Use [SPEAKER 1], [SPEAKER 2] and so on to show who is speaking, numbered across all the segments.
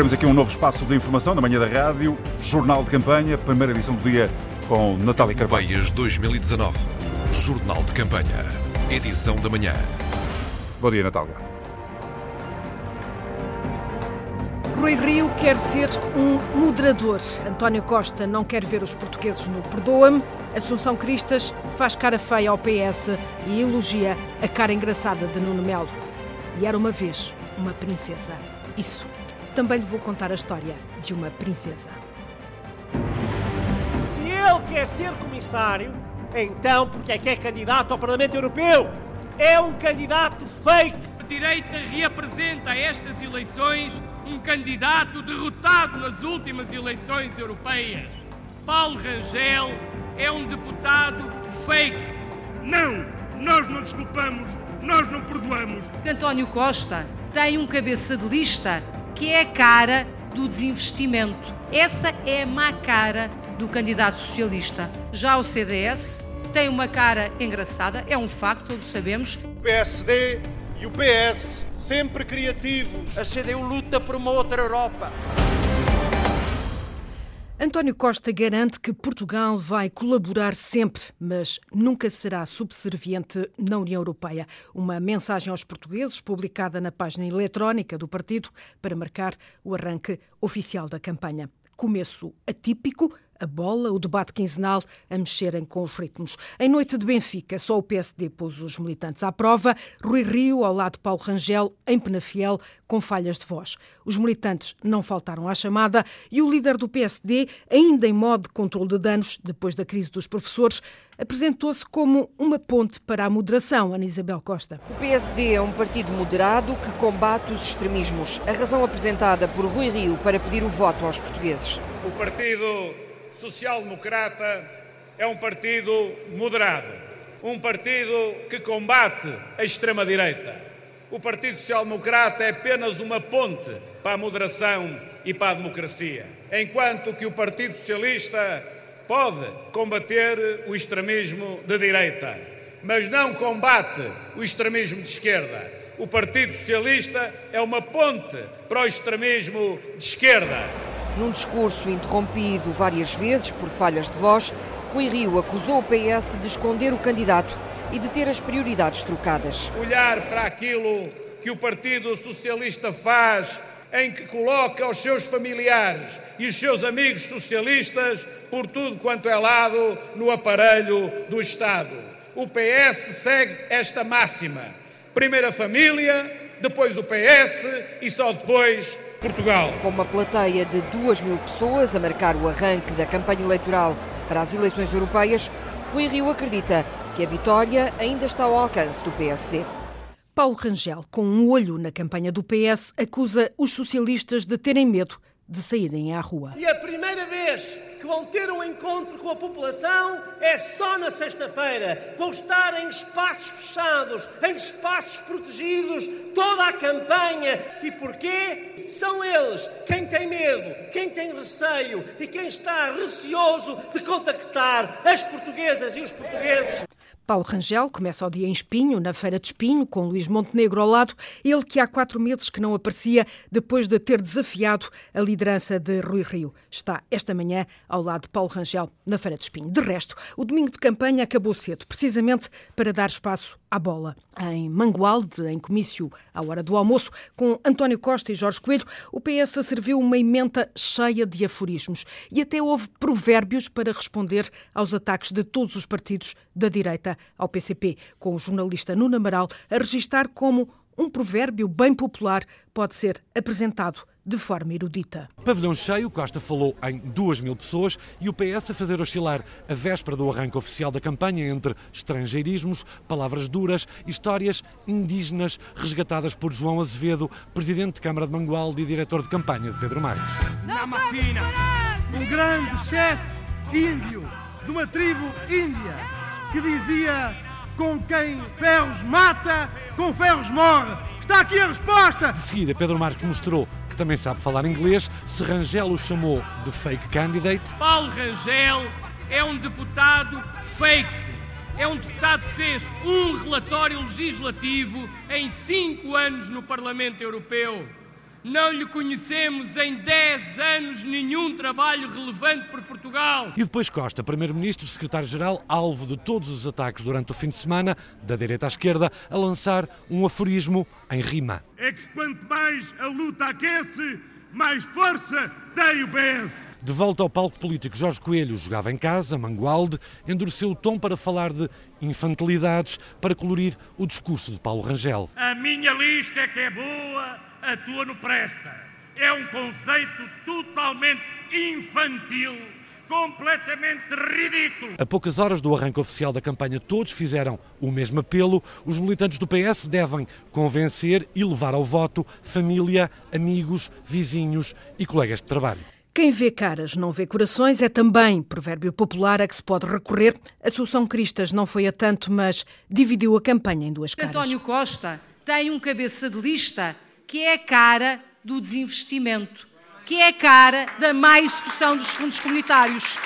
[SPEAKER 1] Abrimos aqui um novo espaço de informação na manhã da rádio, Jornal de Campanha, primeira edição do dia com Natália Carvalho.
[SPEAKER 2] Baias 2019, Jornal de Campanha, edição da manhã.
[SPEAKER 1] Bom dia, Natália.
[SPEAKER 3] Rui Rio quer ser um moderador. António Costa não quer ver os portugueses no Perdoa-me. Assunção Cristas faz cara feia ao PS e elogia a cara engraçada de Nuno Melo. E era uma vez uma princesa. Isso. Também lhe vou contar a história de uma princesa.
[SPEAKER 4] Se ele quer ser comissário, então porque é que é candidato ao Parlamento Europeu? É um candidato fake.
[SPEAKER 5] A direita reapresenta a estas eleições um candidato derrotado nas últimas eleições europeias. Paulo Rangel é um deputado fake.
[SPEAKER 6] Não! Nós não desculpamos, nós não perdoamos.
[SPEAKER 7] António Costa tem um cabeça de lista que é a cara do desinvestimento. Essa é a má cara do candidato socialista. Já o CDS tem uma cara engraçada, é um facto, todos sabemos.
[SPEAKER 8] O PSD e o PS, sempre criativos.
[SPEAKER 4] A CDU luta por uma outra Europa.
[SPEAKER 3] António Costa garante que Portugal vai colaborar sempre, mas nunca será subserviente na União Europeia. Uma mensagem aos portugueses publicada na página eletrónica do partido para marcar o arranque oficial da campanha. Começo atípico, a bola, o debate quinzenal a mexerem com os ritmos. Em noite de Benfica, só o PSD pôs os militantes à prova. Rui Rio, ao lado de Paulo Rangel, em Penafiel, com falhas de voz. Os militantes não faltaram à chamada e o líder do PSD, ainda em modo de controle de danos, depois da crise dos professores, apresentou-se como uma ponte para a moderação, Ana Isabel Costa.
[SPEAKER 9] O PSD é um partido moderado que combate os extremismos. A razão apresentada por Rui Rio para pedir o voto aos portugueses.
[SPEAKER 10] O Partido Social Democrata é um partido moderado, um partido que combate a extrema-direita. O Partido Social Democrata é apenas uma ponte para a moderação e para a democracia, enquanto que o Partido Socialista pode combater o extremismo de direita, mas não combate o extremismo de esquerda. O Partido Socialista é uma ponte para o extremismo de esquerda.
[SPEAKER 9] Num discurso interrompido várias vezes por falhas de voz, Rui Rio acusou o PS de esconder o candidato e de ter as prioridades trocadas.
[SPEAKER 10] Olhar para aquilo que o Partido Socialista faz, em que coloca os seus familiares e os seus amigos socialistas por tudo quanto é lado no aparelho do Estado. O PS segue esta máxima: primeiro a família, depois o PS e só depois Portugal.
[SPEAKER 9] Com uma plateia de duas mil pessoas a marcar o arranque da campanha eleitoral para as eleições europeias, Rui Rio acredita que a vitória ainda está ao alcance do PSD.
[SPEAKER 3] Paulo Rangel, com um olho na campanha do PS, acusa os socialistas de terem medo de saírem à rua.
[SPEAKER 4] E a primeira vez que vão ter um encontro com a população é só na sexta-feira. Vão estar em espaços fechados, em espaços protegidos, toda a campanha. E porquê? São eles quem tem medo, quem tem receio e quem está receoso de contactar as portuguesas e os portugueses.
[SPEAKER 3] Paulo Rangel começa o dia em Espinho, na Feira de Espinho, com Luís Montenegro ao lado, ele que há quatro meses que não aparecia depois de ter desafiado a liderança de Rui Rio. Está esta manhã ao lado de Paulo Rangel, na Feira de Espinho. De resto, o domingo de campanha acabou cedo, precisamente para dar espaço à bola. Em Mangualde, em comício à hora do almoço, com António Costa e Jorge Coelho, o PS serviu uma emenda cheia de aforismos e até houve provérbios para responder aos ataques de todos os partidos da direita ao PCP, com o jornalista Nuno Amaral a registar como um provérbio bem popular pode ser apresentado de forma erudita.
[SPEAKER 11] Pavilhão cheio, Costa falou em duas mil pessoas e o PS a fazer oscilar a véspera do arranque oficial da campanha entre estrangeirismos, palavras duras, histórias indígenas resgatadas por João Azevedo, presidente de Câmara de Mangualde e diretor de campanha de Pedro Marques.
[SPEAKER 6] Na matina,
[SPEAKER 12] um grande chefe índio de uma tribo índia que dizia com quem ferros mata, com ferros morre. Está aqui a resposta!
[SPEAKER 11] De seguida, Pedro Marques mostrou que também sabe falar inglês. Se Rangel o chamou de fake candidate.
[SPEAKER 5] Paulo Rangel é um deputado fake. É um deputado que fez um relatório legislativo em cinco anos no Parlamento Europeu. Não lhe conhecemos em 10 anos nenhum trabalho relevante por Portugal.
[SPEAKER 11] E depois Costa, Primeiro-Ministro, Secretário-Geral, alvo de todos os ataques durante o fim de semana, da direita à esquerda, a lançar um aforismo em rima.
[SPEAKER 6] É que quanto mais a luta aquece, mais força tem o PS.
[SPEAKER 11] De volta ao palco político, Jorge Coelho jogava em casa, Mangualde, endureceu o tom para falar de infantilidades, para colorir o discurso de Paulo Rangel.
[SPEAKER 6] A minha lista é que é boa, a tua não presta. É um conceito totalmente infantil, completamente ridículo.
[SPEAKER 11] A poucas horas do arranque oficial da campanha, todos fizeram o mesmo apelo. Os militantes do PS devem convencer e levar ao voto família, amigos, vizinhos e colegas de trabalho.
[SPEAKER 3] Quem vê caras não vê corações é também provérbio popular a que se pode recorrer. Assunção Cristas não foi a tanto, mas dividiu a campanha em duas caras.
[SPEAKER 7] António Costa tem um cabeça de lista que é a cara do desinvestimento, que é a cara da má execução dos fundos comunitários.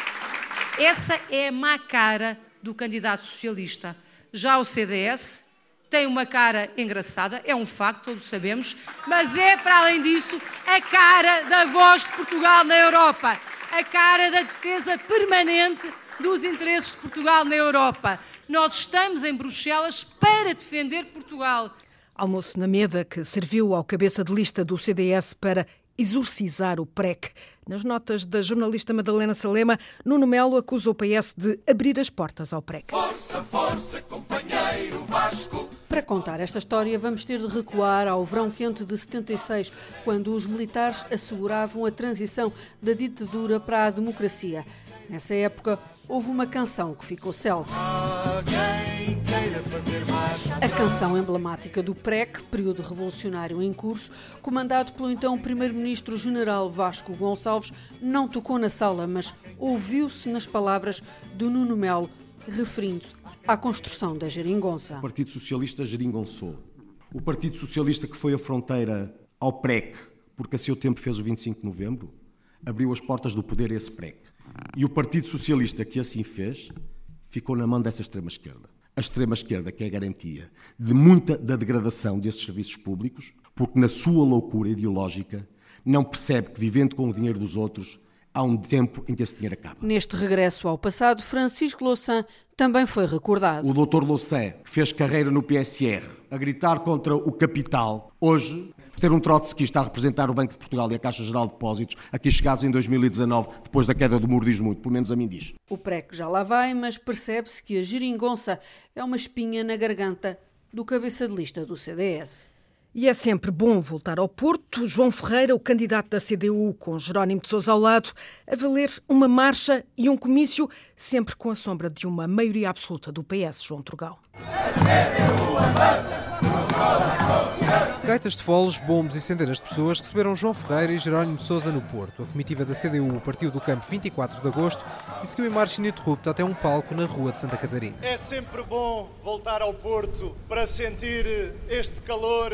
[SPEAKER 7] Essa é a má cara do candidato socialista. Já o CDS tem uma cara engraçada, é um facto, todos sabemos, mas é, para além disso, a cara da voz de Portugal na Europa, a cara da defesa permanente dos interesses de Portugal na Europa. Nós estamos em Bruxelas para defender Portugal.
[SPEAKER 3] Almoço na Meda, que serviu ao cabeça de lista do CDS para exorcizar o PREC. Nas notas da jornalista Madalena Salema, Nuno Melo acusa o PS de abrir as portas ao PREC.
[SPEAKER 13] Força, força, companheiro Vasco.
[SPEAKER 14] Para contar esta história, vamos ter de recuar ao verão quente de 76, quando os militares asseguravam a transição da ditadura para a democracia. Nessa época, houve uma canção que ficou célebre. A canção emblemática do PREC, período revolucionário em curso, comandado pelo então Primeiro-Ministro General Vasco Gonçalves, não tocou na sala, mas ouviu-se nas palavras do Nuno Melo, referindo-se à construção da geringonça.
[SPEAKER 15] O Partido Socialista geringonçou. O Partido Socialista que foi a fronteira ao PREC, porque a seu tempo fez o 25 de novembro, abriu as portas do poder a esse PREC. E o Partido Socialista que assim fez, ficou na mão dessa extrema-esquerda. A extrema-esquerda que é a garantia de muita da degradação desses serviços públicos, porque na sua loucura ideológica não percebe que vivendo com o dinheiro dos outros há um tempo em que esse dinheiro acaba.
[SPEAKER 14] Neste regresso ao passado, Francisco Louçã também foi recordado.
[SPEAKER 15] O doutor Louçã, que fez carreira no PSR, a gritar contra o capital, hoje, ter um trotskista a representar o Banco de Portugal e a Caixa Geral de Depósitos, aqui chegados em 2019, depois da queda do muro, diz muito, pelo menos a mim diz.
[SPEAKER 14] O PREC já lá vai, mas percebe-se que a geringonça é uma espinha na garganta do cabeça de lista do CDS.
[SPEAKER 3] E é sempre bom voltar ao Porto. João Ferreira, o candidato da CDU, com Jerónimo de Sousa ao lado, a valer uma marcha e um comício, sempre com a sombra de uma maioria absoluta do PS, João Trugal.
[SPEAKER 16] Gaitas de foles, bombos e centenas de pessoas receberam João Ferreira e Jerónimo de Sousa no Porto. A comitiva da CDU partiu do campo 24 de agosto e seguiu em marcha ininterrupta até um palco na rua de Santa Catarina.
[SPEAKER 8] É sempre bom voltar ao Porto para sentir este calor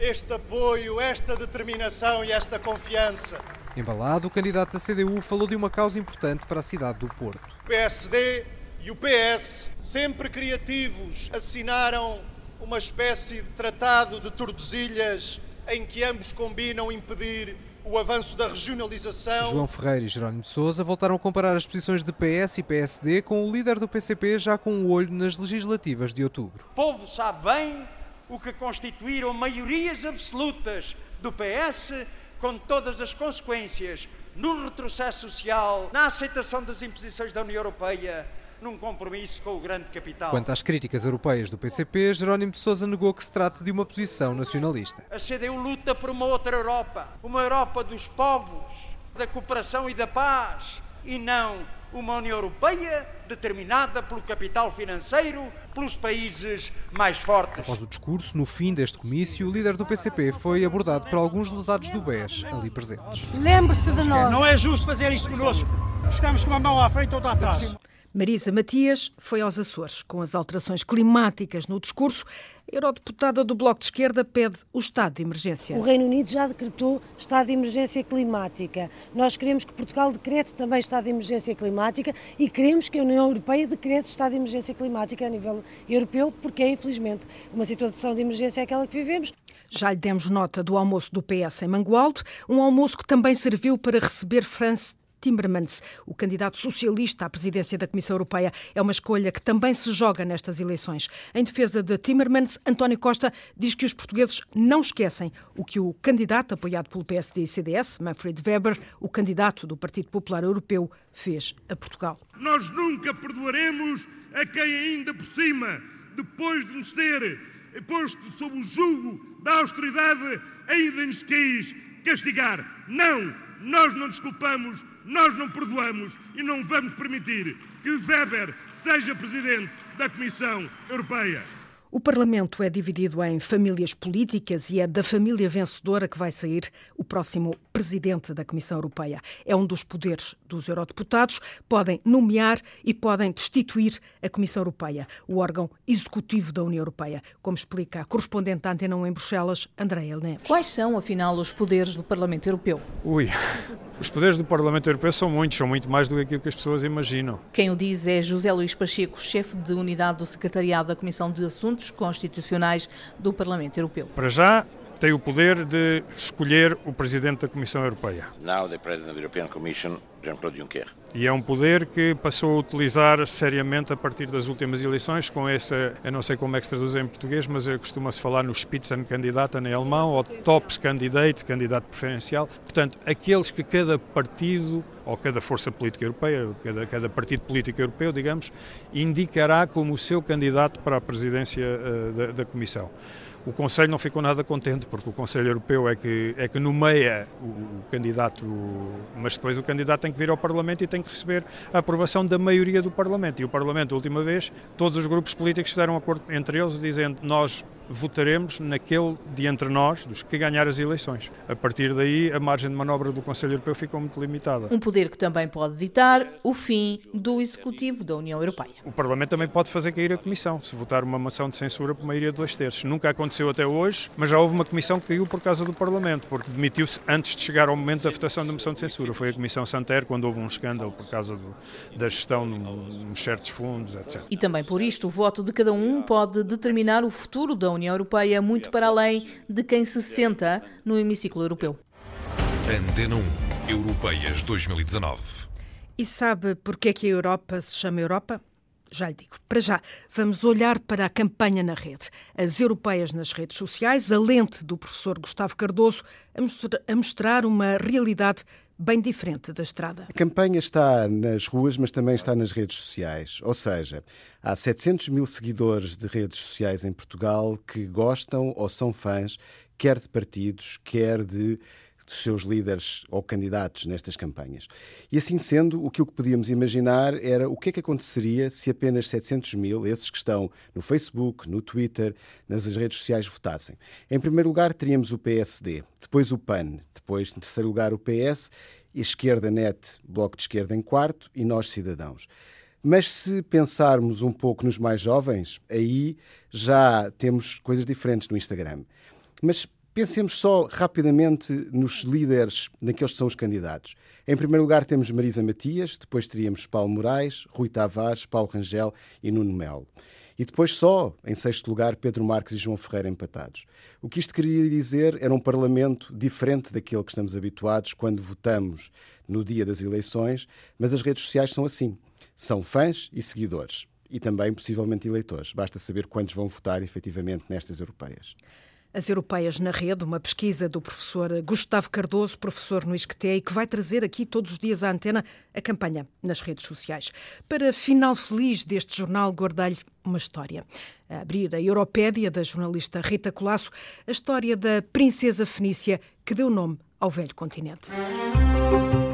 [SPEAKER 8] este apoio, esta determinação e esta confiança.
[SPEAKER 16] Embalado, o candidato da CDU falou de uma causa importante para a cidade do Porto.
[SPEAKER 8] O PSD e o PS, sempre criativos, assinaram uma espécie de tratado de Tordesilhas em que ambos combinam impedir o avanço da regionalização.
[SPEAKER 16] João Ferreira e Jerónimo de Sousa voltaram a comparar as posições de PS e PSD com o líder do PCP já com o um olho nas legislativas de outubro.
[SPEAKER 17] O povo sabe bem o que constituíram maiorias absolutas do PS, com todas as consequências no retrocesso social, na aceitação das imposições da União Europeia, num compromisso com o grande capital.
[SPEAKER 16] Quanto às críticas europeias do PCP, Jerónimo de Sousa negou que se trate de uma posição nacionalista.
[SPEAKER 17] A CDU luta por uma outra Europa, uma Europa dos povos, da cooperação e da paz, e não uma União Europeia determinada pelo capital financeiro, pelos países mais fortes.
[SPEAKER 16] Após o discurso, no fim deste comício, o líder do PCP foi abordado por alguns lesados do BES ali presentes.
[SPEAKER 18] Lembre-se de nós.
[SPEAKER 12] Não é justo fazer isto connosco. Estamos com uma mão à frente e outra atrás.
[SPEAKER 3] Marisa Matias foi aos Açores. Com as alterações climáticas no discurso, a eurodeputada do Bloco de Esquerda pede o estado de emergência.
[SPEAKER 18] O Reino Unido já decretou estado de emergência climática. Nós queremos que Portugal decrete também estado de emergência climática e queremos que a União Europeia decrete estado de emergência climática a nível europeu, porque é, infelizmente, uma situação de emergência é aquela que vivemos.
[SPEAKER 3] Já lhe demos nota do almoço do PS em Mangualde, um almoço que também serviu para receber France Timmermans, o candidato socialista à presidência da Comissão Europeia. É uma escolha que também se joga nestas eleições. Em defesa de Timmermans, António Costa diz que os portugueses não esquecem o que o candidato apoiado pelo PSD e CDS, Manfred Weber, o candidato do Partido Popular Europeu, fez a Portugal.
[SPEAKER 6] Nós nunca perdoaremos a quem ainda por cima, depois de nos ter posto sob o jugo da austeridade, ainda nos quis castigar. Não! Nós não desculpamos, nós não perdoamos e não vamos permitir que Weber seja presidente da Comissão Europeia.
[SPEAKER 3] O Parlamento é dividido em famílias políticas e é da família vencedora que vai sair o próximo presidente da Comissão Europeia. É um dos poderes dos eurodeputados. Podem nomear e podem destituir a Comissão Europeia, o órgão executivo da União Europeia, como explica a correspondente da Antena 1 em Bruxelas, Andréa Neves.
[SPEAKER 19] Quais são, afinal, os poderes do Parlamento Europeu?
[SPEAKER 20] Ui, os poderes do Parlamento Europeu são muitos, são muito mais do que aquilo que as pessoas imaginam.
[SPEAKER 19] Quem o diz é José Luís Pacheco, chefe de unidade do Secretariado da Comissão de Assuntos Constitucionais do Parlamento Europeu.
[SPEAKER 20] Para já, tem o poder de escolher o presidente da Comissão Europeia.
[SPEAKER 21] Now the President of the European Commission, Jean-Claude Juncker.
[SPEAKER 20] E é um poder que passou a utilizar seriamente a partir das últimas eleições, com essa, eu não sei como é que se traduz em português, mas costuma-se falar no Spitzenkandidaten em alemão, ou Tops-Candidate, candidato preferencial. Portanto, aqueles que cada partido, ou cada força política europeia, cada, cada partido político europeu, digamos, indicará como o seu candidato para a presidência uh, da, da Comissão. O Conselho não ficou nada contente, porque o Conselho Europeu é que, é que nomeia o, candidato, mas depois o candidato tem que vir ao Parlamento e tem que receber a aprovação da maioria do Parlamento. E o Parlamento, a última vez, todos os grupos políticos fizeram um acordo entre eles, dizendo nós votaremos naquele de entre nós, dos que ganhar as eleições. A partir daí, a margem de manobra do Conselho Europeu ficou muito limitada.
[SPEAKER 19] Um poder que também pode ditar o fim do Executivo da União Europeia.
[SPEAKER 20] O Parlamento também pode fazer cair a Comissão, se votar uma moção de censura por maioria de dois terços. Nunca aconteceu até hoje, mas já houve uma Comissão que caiu por causa do Parlamento, porque demitiu-se antes de chegar ao momento da votação da moção de censura. Foi a Comissão Santer, quando houve um escândalo por causa do, da gestão nos certos fundos, etc.
[SPEAKER 19] E também por isto, o voto de cada um pode determinar o futuro da União Europeia muito para além de quem se senta no hemiciclo europeu.
[SPEAKER 2] Antena 1 Europeias 2019.
[SPEAKER 3] E sabe porquê que a Europa se chama Europa? Já lhe digo. Para já, vamos olhar para a campanha na rede. As europeias nas redes sociais, a lente do professor Gustavo Cardoso, a mostrar uma realidade bem diferente da estrada.
[SPEAKER 22] A campanha está nas ruas, mas também está nas redes sociais. Ou seja, há 700 mil seguidores de redes sociais em Portugal que gostam ou são fãs, quer de partidos, quer de dos seus líderes ou candidatos nestas campanhas. E assim sendo, o que podíamos imaginar era o que é que aconteceria se apenas 700 mil, esses que estão no Facebook, no Twitter, nas redes sociais, votassem. Em primeiro lugar, teríamos o PSD, depois o PAN, depois, em terceiro lugar, o PS, esquerda net, Bloco de Esquerda em quarto e nós, cidadãos. Mas se pensarmos um pouco nos mais jovens, aí já temos coisas diferentes no Instagram. Mas Pensemos só rapidamente nos líderes, naqueles que são os candidatos. Em primeiro lugar temos Marisa Matias, depois teríamos Paulo Moraes, Rui Tavares, Paulo Rangel e Nuno Melo. E depois só, em sexto lugar, Pedro Marques e João Ferreira empatados. O que isto queria dizer era um Parlamento diferente daquele que estamos habituados quando votamos no dia das eleições, mas as redes sociais são assim. São fãs e seguidores. E também, possivelmente, eleitores. Basta saber quantos vão votar efetivamente nestas europeias.
[SPEAKER 3] As Europeias na Rede, uma pesquisa do professor Gustavo Cardoso, professor no ISCTE, que vai trazer aqui todos os dias à antena a campanha nas redes sociais. Para final feliz deste jornal, guardei-lhe uma história. A abrir a Europédia, da jornalista Rita Colasso, a história da princesa fenícia que deu nome ao velho continente.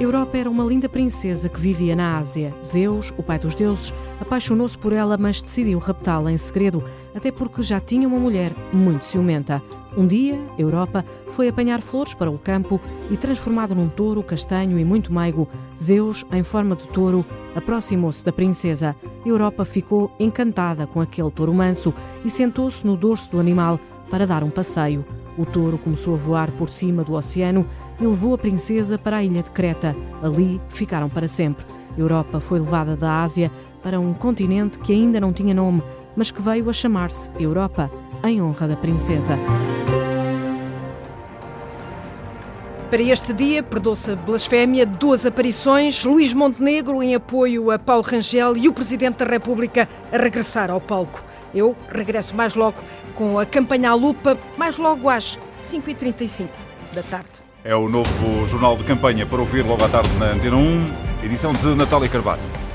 [SPEAKER 23] Europa era uma linda princesa que vivia na Ásia. Zeus, o pai dos deuses, apaixonou-se por ela, mas decidiu raptá-la em segredo, até porque já tinha uma mulher muito ciumenta. Um dia, Europa foi apanhar flores para o campo e, transformado num touro castanho e muito meigo, Zeus, em forma de touro, aproximou-se da princesa. Europa ficou encantada com aquele touro manso e sentou-se no dorso do animal para dar um passeio. O touro começou a voar por cima do oceano e levou a princesa para a ilha de Creta. Ali ficaram para sempre. Europa foi levada da Ásia para um continente que ainda não tinha nome, mas que veio a chamar-se Europa, em honra da princesa. Para este dia, perdoa-se a blasfémia, duas aparições, Luís Montenegro em apoio a Paulo Rangel e o Presidente da República a regressar ao palco. Eu regresso mais logo com a campanha à lupa, mais logo às 5h35 da tarde.
[SPEAKER 1] É o novo jornal de campanha para ouvir logo à tarde na Antena 1, edição de Natália Carvalho.